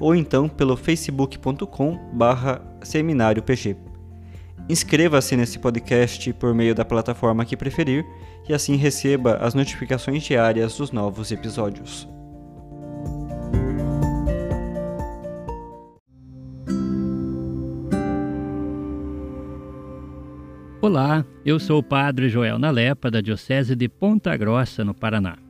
ou então pelo facebook.com barra seminário PG. Inscreva-se nesse podcast por meio da plataforma que preferir e assim receba as notificações diárias dos novos episódios. Olá, eu sou o Padre Joel Nalepa, da Diocese de Ponta Grossa, no Paraná.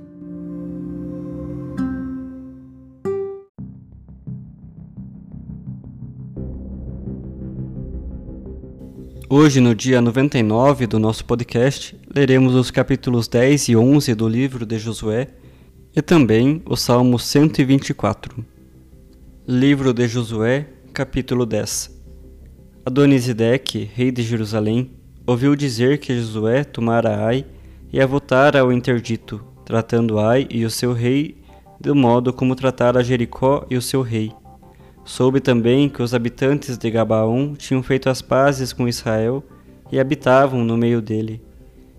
Hoje, no dia 99 do nosso podcast, leremos os capítulos 10 e 11 do livro de Josué e também o Salmo 124. Livro de Josué, capítulo 10 Adonisedeque, rei de Jerusalém, ouviu dizer que Josué tomara Ai e a votara ao interdito, tratando Ai e o seu rei do modo como tratara Jericó e o seu rei Soube também que os habitantes de Gabaon tinham feito as pazes com Israel e habitavam no meio dele.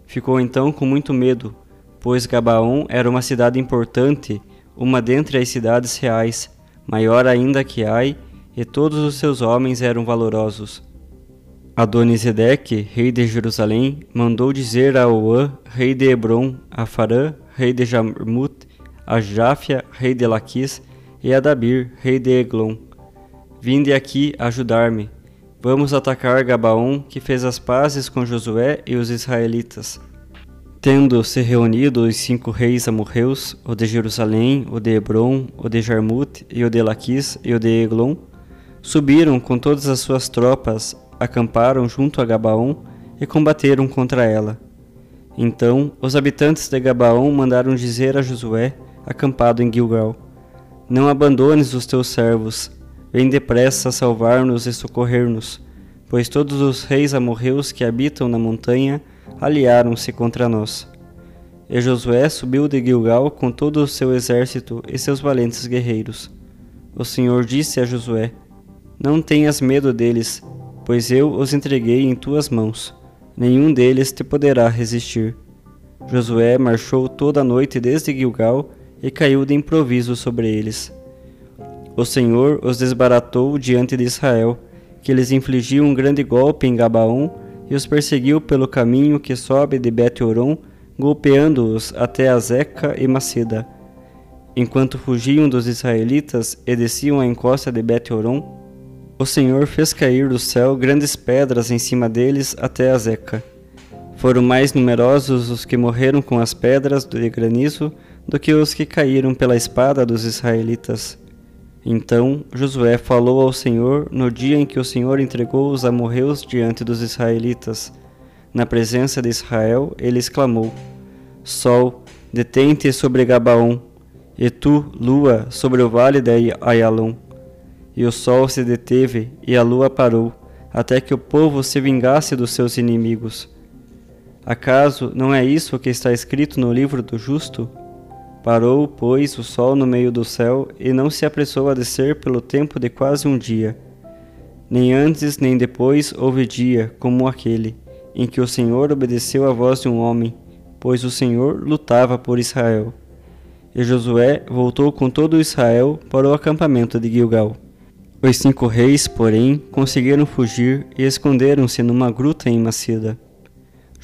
Ficou então com muito medo, pois Gabaon era uma cidade importante, uma dentre as cidades reais, maior ainda que Ai, e todos os seus homens eram valorosos. Adonisedeque, rei de Jerusalém, mandou dizer a Oã, rei de Hebron, a Farã, rei de Jarmut, a Jáfia, rei de Laquis, e a Dabir, rei de Eglon, Vinde aqui ajudar-me. Vamos atacar Gabaon, que fez as pazes com Josué e os israelitas. Tendo se reunido os cinco reis amorreus, o de Jerusalém, o de Hebron, o de Jarmut, e o de Laquis, e o de Eglon, subiram com todas as suas tropas, acamparam junto a Gabaon e combateram contra ela. Então os habitantes de Gabaon mandaram dizer a Josué, acampado em Gilgal: Não abandones os teus servos, Vem depressa salvar-nos e socorrer-nos, pois todos os reis amorreus que habitam na montanha aliaram-se contra nós. E Josué subiu de Gilgal com todo o seu exército e seus valentes guerreiros. O Senhor disse a Josué: Não tenhas medo deles, pois eu os entreguei em tuas mãos. Nenhum deles te poderá resistir. Josué marchou toda a noite desde Gilgal e caiu de improviso sobre eles. O Senhor os desbaratou diante de Israel, que lhes infligiu um grande golpe em Gabaon e os perseguiu pelo caminho que sobe de Bet-Oron, golpeando-os até Azeca e Maceda. Enquanto fugiam dos israelitas e desciam a encosta de Bet-Oron, o Senhor fez cair do céu grandes pedras em cima deles até Azeca. Foram mais numerosos os que morreram com as pedras de granizo do que os que caíram pela espada dos israelitas. Então Josué falou ao Senhor no dia em que o Senhor entregou os amorreus diante dos israelitas. Na presença de Israel, ele exclamou: Sol, detente sobre Gabaon, e tu, lua, sobre o vale de Ayalon. E o sol se deteve, e a lua parou, até que o povo se vingasse dos seus inimigos. Acaso não é isso que está escrito no livro do justo? Parou, pois, o sol no meio do céu e não se apressou a descer pelo tempo de quase um dia. Nem antes nem depois houve dia como aquele, em que o Senhor obedeceu à voz de um homem, pois o Senhor lutava por Israel. E Josué voltou com todo Israel para o acampamento de Gilgal. Os cinco reis, porém, conseguiram fugir e esconderam-se numa gruta em Macida.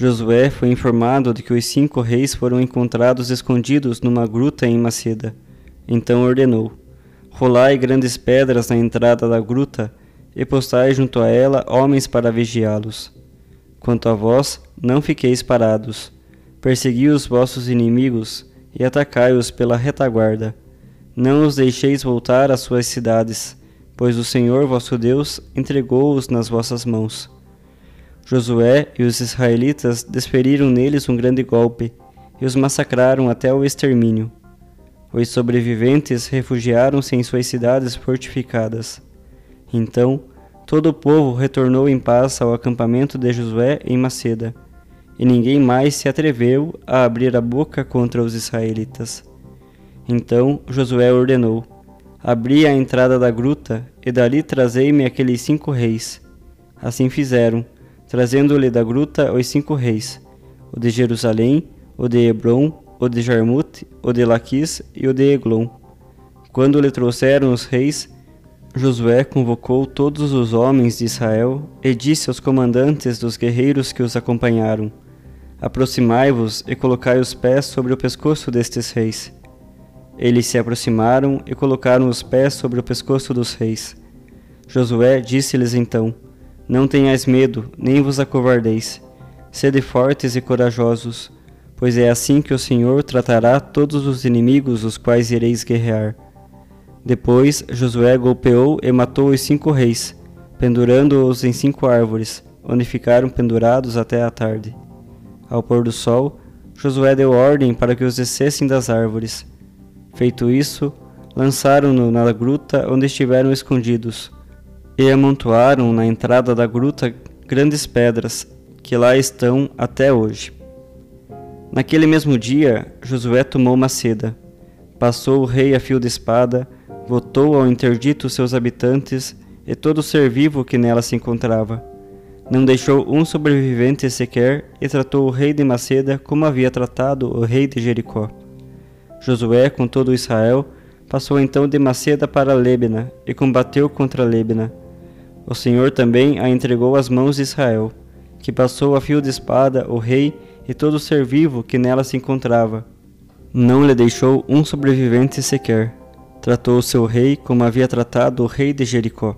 Josué foi informado de que os cinco reis foram encontrados escondidos numa gruta em Maceda. Então ordenou: Rolai grandes pedras na entrada da gruta e postai junto a ela homens para vigiá-los. Quanto a vós, não fiqueis parados. Persegui os vossos inimigos e atacai-os pela retaguarda. Não os deixeis voltar às suas cidades pois o Senhor vosso Deus entregou-os nas vossas mãos. Josué e os israelitas desferiram neles um grande golpe e os massacraram até o extermínio. Os sobreviventes refugiaram-se em suas cidades fortificadas. Então, todo o povo retornou em paz ao acampamento de Josué em Maceda, e ninguém mais se atreveu a abrir a boca contra os israelitas. Então Josué ordenou: Abri a entrada da gruta, e dali trazei-me aqueles cinco reis. Assim fizeram, trazendo-lhe da gruta os cinco reis, o de Jerusalém, o de Hebron, o de Jarmute, o de Laquis e o de Eglon. Quando lhe trouxeram os reis, Josué convocou todos os homens de Israel e disse aos comandantes dos guerreiros que os acompanharam: Aproximai-vos e colocai os pés sobre o pescoço destes reis. Eles se aproximaram e colocaram os pés sobre o pescoço dos reis. Josué disse-lhes então: Não tenhais medo, nem vos acovardeis. Sede fortes e corajosos, pois é assim que o Senhor tratará todos os inimigos os quais ireis guerrear. Depois Josué golpeou e matou os cinco reis, pendurando-os em cinco árvores, onde ficaram pendurados até a tarde. Ao pôr do sol, Josué deu ordem para que os descessem das árvores Feito isso, lançaram-no na gruta onde estiveram escondidos, e amontoaram na entrada da gruta grandes pedras, que lá estão até hoje. Naquele mesmo dia, Josué tomou Maceda, passou o rei a fio de espada, votou ao interdito seus habitantes e todo ser vivo que nela se encontrava. Não deixou um sobrevivente sequer e tratou o rei de Maceda como havia tratado o rei de Jericó. Josué, com todo Israel, passou então de Maceda para Lebna e combateu contra Lebna. O Senhor também a entregou às mãos de Israel, que passou a fio de espada o rei e todo o ser vivo que nela se encontrava. Não lhe deixou um sobrevivente sequer. Tratou o seu rei como havia tratado o rei de Jericó.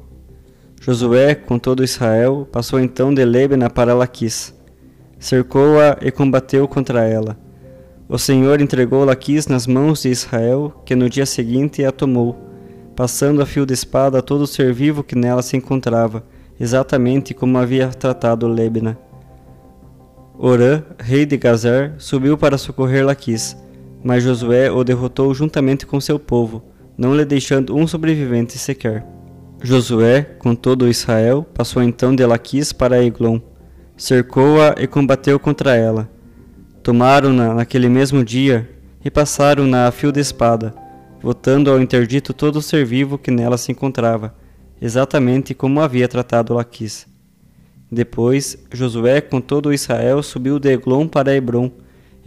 Josué, com todo Israel, passou então de Lebna para Laquis. Cercou-a e combateu contra ela o Senhor entregou Laquis nas mãos de Israel, que no dia seguinte a tomou, passando a fio de espada todo ser vivo que nela se encontrava, exatamente como havia tratado Lebna. Orã, rei de Gazer, subiu para socorrer Laquis, mas Josué o derrotou juntamente com seu povo, não lhe deixando um sobrevivente sequer. Josué, com todo Israel, passou então de Laquis para Eglon, cercou-a e combateu contra ela Tomaram-na naquele mesmo dia e passaram-na a fio de espada, votando ao interdito todo o ser vivo que nela se encontrava, exatamente como havia tratado Laquis. Depois, Josué com todo Israel subiu de Eglon para Hebron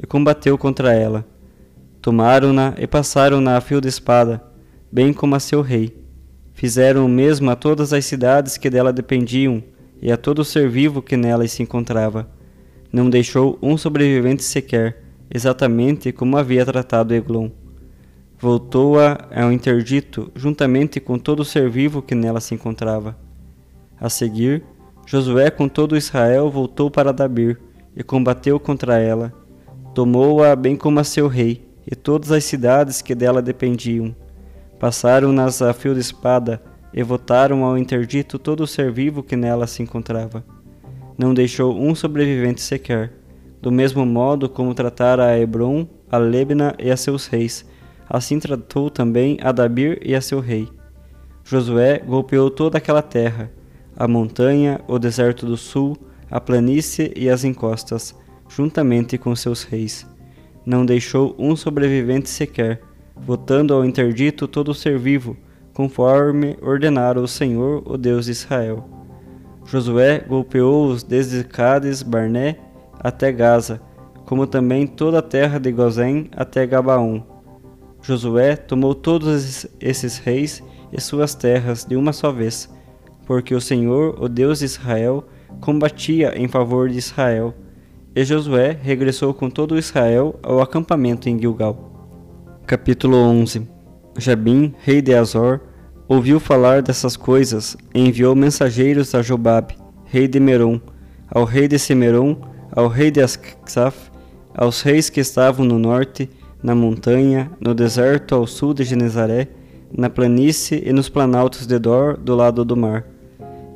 e combateu contra ela. Tomaram-na e passaram-na a fio de espada, bem como a seu rei. Fizeram o mesmo a todas as cidades que dela dependiam e a todo o ser vivo que nelas se encontrava não deixou um sobrevivente sequer, exatamente como havia tratado Eglon. Voltou-a ao interdito, juntamente com todo o ser vivo que nela se encontrava. A seguir, Josué com todo Israel voltou para Dabir e combateu contra ela. Tomou-a bem como a seu rei e todas as cidades que dela dependiam. Passaram-nas a fio de espada e votaram ao interdito todo o ser vivo que nela se encontrava não deixou um sobrevivente sequer, do mesmo modo como tratara a Hebron, a Lebna e a seus reis, assim tratou também a Dabir e a seu rei. Josué golpeou toda aquela terra, a montanha, o deserto do sul, a planície e as encostas, juntamente com seus reis. Não deixou um sobrevivente sequer, votando ao interdito todo o ser vivo, conforme ordenara o Senhor, o Deus de Israel. Josué golpeou-os desde Cádiz, Barné, até Gaza, como também toda a terra de Gozém até Gabaon. Josué tomou todos esses reis e suas terras de uma só vez, porque o Senhor, o Deus de Israel, combatia em favor de Israel. E Josué regressou com todo Israel ao acampamento em Gilgal. Capítulo 11 Jabim, rei de Azor, ouviu falar dessas coisas e enviou mensageiros a Jobabe, rei de Merom, ao rei de Semeron, ao rei de Ascaf, aos reis que estavam no norte, na montanha, no deserto ao sul de Genezaré, na planície e nos planaltos de Dor, do lado do mar.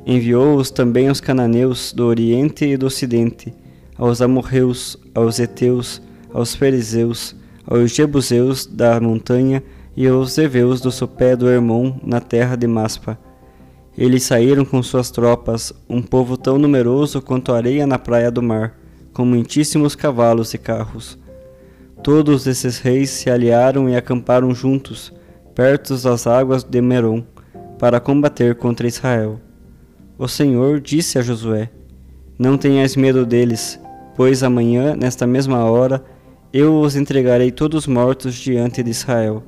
Enviou-os também aos cananeus do oriente e do ocidente, aos amorreus, aos heteus, aos fariseus, aos jebuseus da montanha e aos heveus do sopé do Hermon, na terra de Maspa. Eles saíram com suas tropas, um povo tão numeroso quanto a areia na praia do mar com muitíssimos cavalos e carros. Todos esses reis se aliaram e acamparam juntos, perto das águas de Merom, para combater contra Israel. O Senhor disse a Josué: Não tenhas medo deles, pois amanhã, nesta mesma hora, eu os entregarei todos mortos diante de Israel.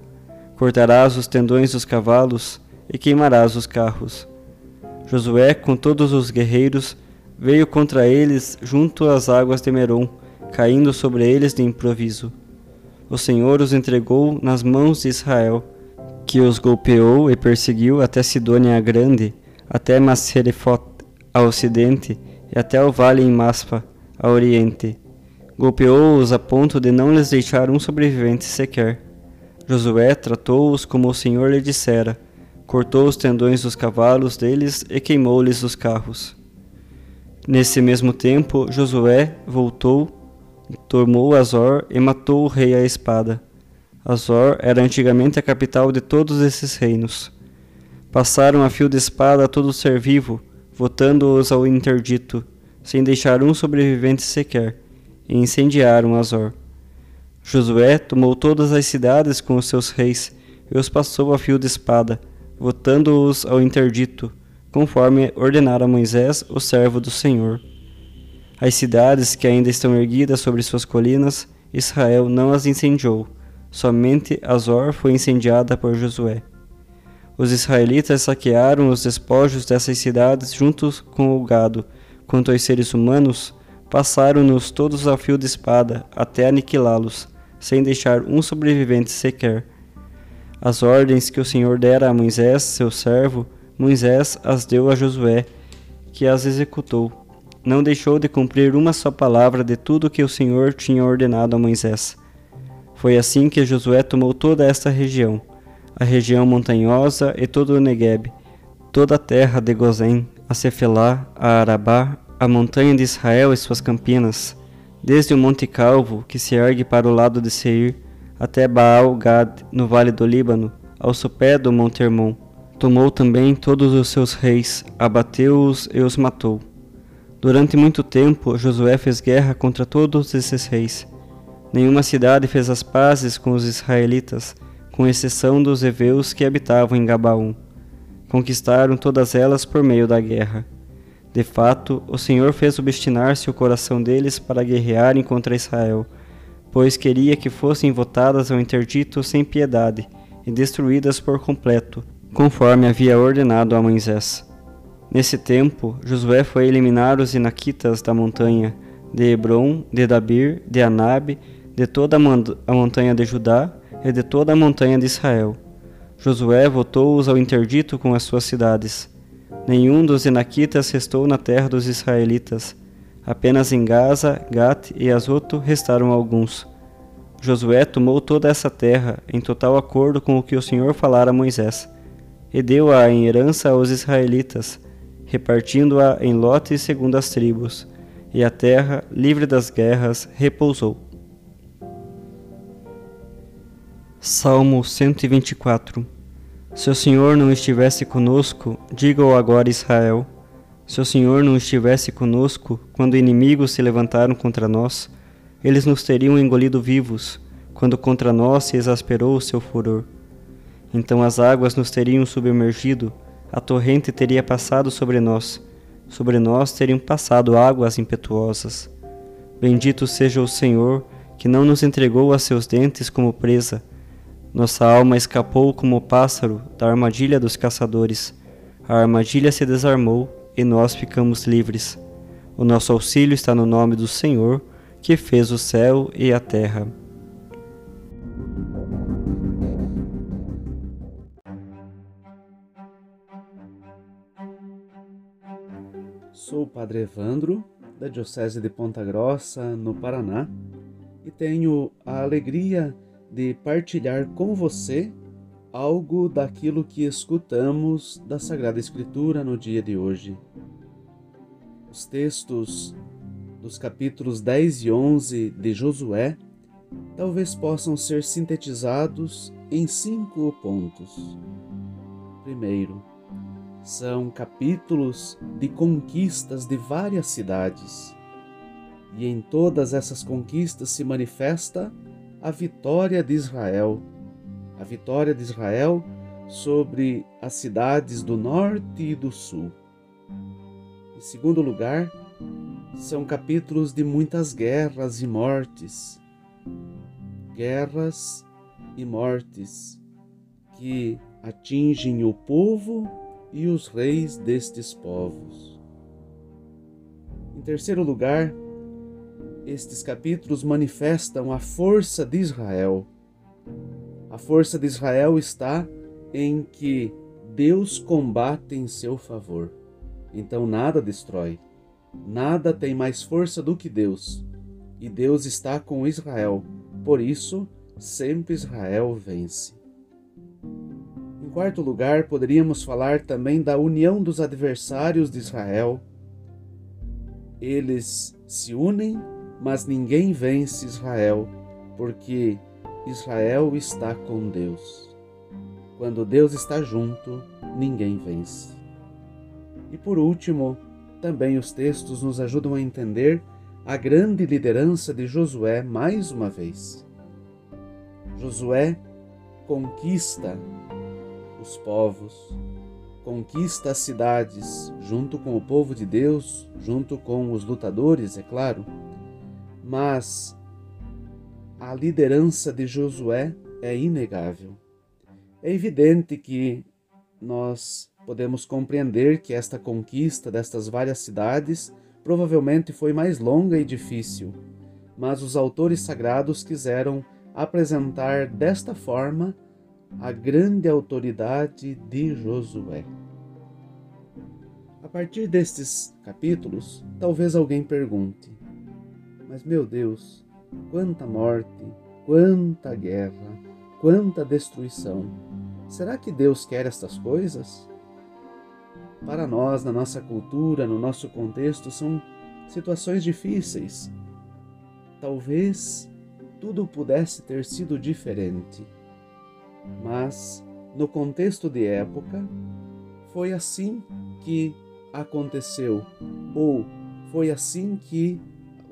Cortarás os tendões dos cavalos e queimarás os carros. Josué, com todos os guerreiros, veio contra eles junto às águas de Merom, caindo sobre eles de improviso. O Senhor os entregou nas mãos de Israel, que os golpeou e perseguiu até Sidônia a Grande, até Maserefot a ocidente e até o vale em Maspa a oriente. Golpeou-os a ponto de não lhes deixar um sobrevivente sequer. Josué tratou-os como o Senhor lhe dissera, cortou os tendões dos cavalos deles e queimou-lhes os carros. Nesse mesmo tempo, Josué voltou, tomou Azor e matou o rei à espada. Azor era antigamente a capital de todos esses reinos. Passaram a fio de espada a todo ser vivo, votando-os ao interdito, sem deixar um sobrevivente sequer, e incendiaram Azor. Josué tomou todas as cidades com os seus reis e os passou a fio de espada, votando-os ao interdito, conforme ordenara Moisés, o servo do Senhor. As cidades que ainda estão erguidas sobre suas colinas, Israel não as incendiou, somente Azor foi incendiada por Josué. Os israelitas saquearam os despojos dessas cidades juntos com o gado. Quanto aos seres humanos, passaram-nos todos a fio de espada até aniquilá-los, sem deixar um sobrevivente sequer. As ordens que o Senhor dera a Moisés, seu servo, Moisés as deu a Josué, que as executou. Não deixou de cumprir uma só palavra de tudo que o Senhor tinha ordenado a Moisés. Foi assim que Josué tomou toda esta região, a região montanhosa e todo o Negueb, toda a terra de Gozém, a Cefelá, a Arabá, a montanha de Israel e suas campinas, desde o Monte Calvo, que se ergue para o lado de Seir, até Baal-Gad, no vale do Líbano, ao sopé do Monte Hermon Tomou também todos os seus reis, abateu-os e os matou. Durante muito tempo, Josué fez guerra contra todos esses reis. Nenhuma cidade fez as pazes com os israelitas, com exceção dos heveus que habitavam em Gabaum. Conquistaram todas elas por meio da guerra. De fato, o Senhor fez obstinar-se o coração deles para guerrearem contra Israel, pois queria que fossem votadas ao interdito sem piedade e destruídas por completo, conforme havia ordenado a Moisés. Nesse tempo, Josué foi eliminar os inaquitas da montanha, de Hebron, de Dabir, de Anabe, de toda a montanha de Judá e de toda a montanha de Israel. Josué votou-os ao interdito com as suas cidades. Nenhum dos inaquitas restou na terra dos israelitas. Apenas em Gaza, Gat e Azoto restaram alguns. Josué tomou toda essa terra, em total acordo com o que o Senhor falara a Moisés e deu-a em herança aos israelitas, repartindo-a em lotes segundo as tribos, e a terra, livre das guerras, repousou. Salmo 124 Se o Senhor não estivesse conosco, diga-o agora Israel, Se o Senhor não estivesse conosco quando inimigos se levantaram contra nós, eles nos teriam engolido vivos, quando contra nós se exasperou o seu furor. Então as águas nos teriam submergido, a torrente teria passado sobre nós, sobre nós teriam passado águas impetuosas. Bendito seja o Senhor, que não nos entregou a seus dentes como presa. Nossa alma escapou como o pássaro da armadilha dos caçadores. A armadilha se desarmou e nós ficamos livres. O nosso auxílio está no nome do Senhor, que fez o céu e a terra. Padre Evandro, da Diocese de Ponta Grossa, no Paraná, e tenho a alegria de partilhar com você algo daquilo que escutamos da Sagrada Escritura no dia de hoje. Os textos dos capítulos 10 e 11 de Josué talvez possam ser sintetizados em cinco pontos. Primeiro, são capítulos de conquistas de várias cidades, e em todas essas conquistas se manifesta a vitória de Israel a vitória de Israel sobre as cidades do norte e do sul. Em segundo lugar, são capítulos de muitas guerras e mortes. Guerras e mortes que atingem o povo e os reis destes povos. Em terceiro lugar, estes capítulos manifestam a força de Israel a força de Israel está em que Deus combate em seu favor. Então nada destrói. Nada tem mais força do que Deus. E Deus está com Israel. Por isso, sempre Israel vence. Em quarto lugar, poderíamos falar também da união dos adversários de Israel. Eles se unem, mas ninguém vence Israel, porque Israel está com Deus. Quando Deus está junto, ninguém vence. E por último, também os textos nos ajudam a entender a grande liderança de Josué mais uma vez. Josué conquista os povos, conquista as cidades, junto com o povo de Deus, junto com os lutadores, é claro, mas a liderança de Josué é inegável. É evidente que nós podemos compreender que esta conquista destas várias cidades provavelmente foi mais longa e difícil, mas os autores sagrados quiseram apresentar desta forma a grande autoridade de Josué. A partir destes capítulos, talvez alguém pergunte: Mas meu Deus, Quanta morte, quanta guerra, quanta destruição. Será que Deus quer estas coisas? Para nós, na nossa cultura, no nosso contexto, são situações difíceis. Talvez tudo pudesse ter sido diferente, mas no contexto de época, foi assim que aconteceu, ou foi assim que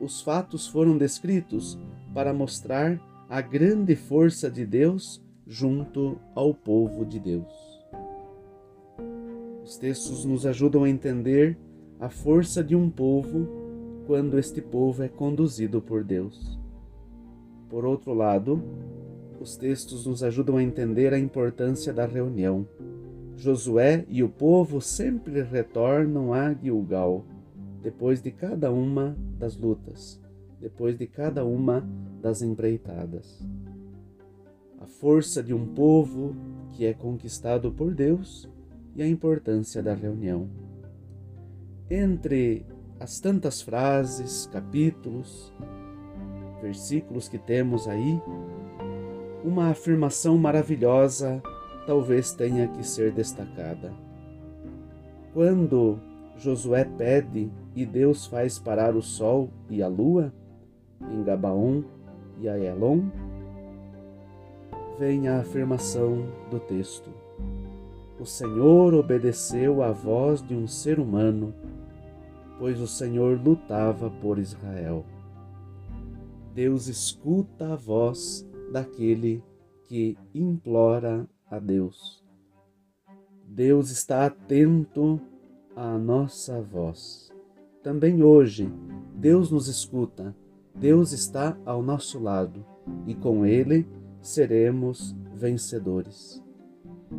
os fatos foram descritos para mostrar a grande força de Deus junto ao povo de Deus. Os textos nos ajudam a entender a força de um povo quando este povo é conduzido por Deus. Por outro lado, os textos nos ajudam a entender a importância da reunião. Josué e o povo sempre retornam a Gilgal depois de cada uma das lutas, depois de cada uma das empreitadas. A força de um povo que é conquistado por Deus e a importância da reunião. Entre as tantas frases, capítulos, versículos que temos aí, uma afirmação maravilhosa talvez tenha que ser destacada. Quando Josué pede e Deus faz parar o sol e a lua em Gabaon e Aelon, vem a afirmação do texto. O Senhor obedeceu à voz de um ser humano pois o Senhor lutava por Israel. Deus escuta a voz daquele que implora a Deus. Deus está atento à nossa voz. Também hoje, Deus nos escuta, Deus está ao nosso lado e com Ele seremos vencedores.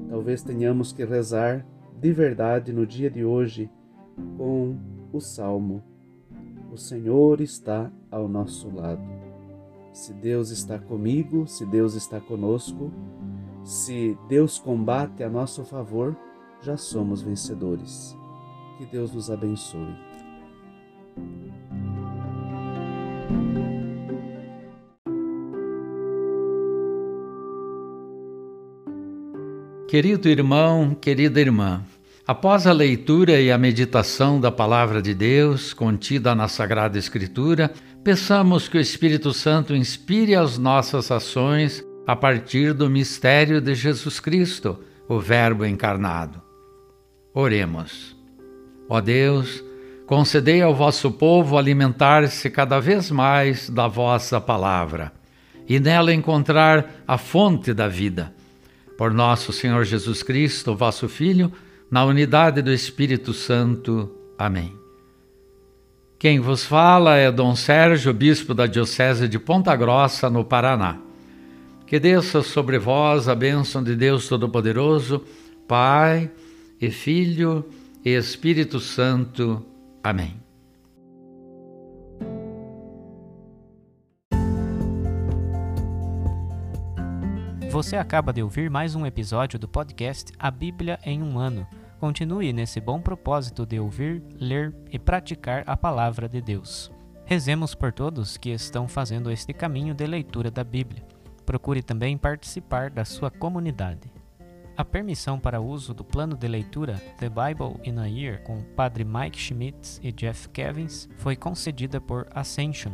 Talvez tenhamos que rezar de verdade no dia de hoje com o salmo: O Senhor está ao nosso lado. Se Deus está comigo, se Deus está conosco, se Deus combate a nosso favor, já somos vencedores. Que Deus nos abençoe. Querido irmão, querida irmã, após a leitura e a meditação da Palavra de Deus contida na Sagrada Escritura, peçamos que o Espírito Santo inspire as nossas ações a partir do mistério de Jesus Cristo, o Verbo encarnado. Oremos. Ó Deus, concedei ao vosso povo alimentar-se cada vez mais da vossa palavra e nela encontrar a fonte da vida. Por nosso Senhor Jesus Cristo, vosso Filho, na unidade do Espírito Santo. Amém. Quem vos fala é Dom Sérgio, bispo da Diocese de Ponta Grossa, no Paraná. Que desça sobre vós a bênção de Deus Todo-Poderoso, Pai e Filho e Espírito Santo. Amém. Você acaba de ouvir mais um episódio do podcast A Bíblia em um Ano. Continue nesse bom propósito de ouvir, ler e praticar a palavra de Deus. Rezemos por todos que estão fazendo este caminho de leitura da Bíblia. Procure também participar da sua comunidade. A permissão para uso do plano de leitura The Bible in a Year com o padre Mike Schmitz e Jeff Kevins foi concedida por Ascension.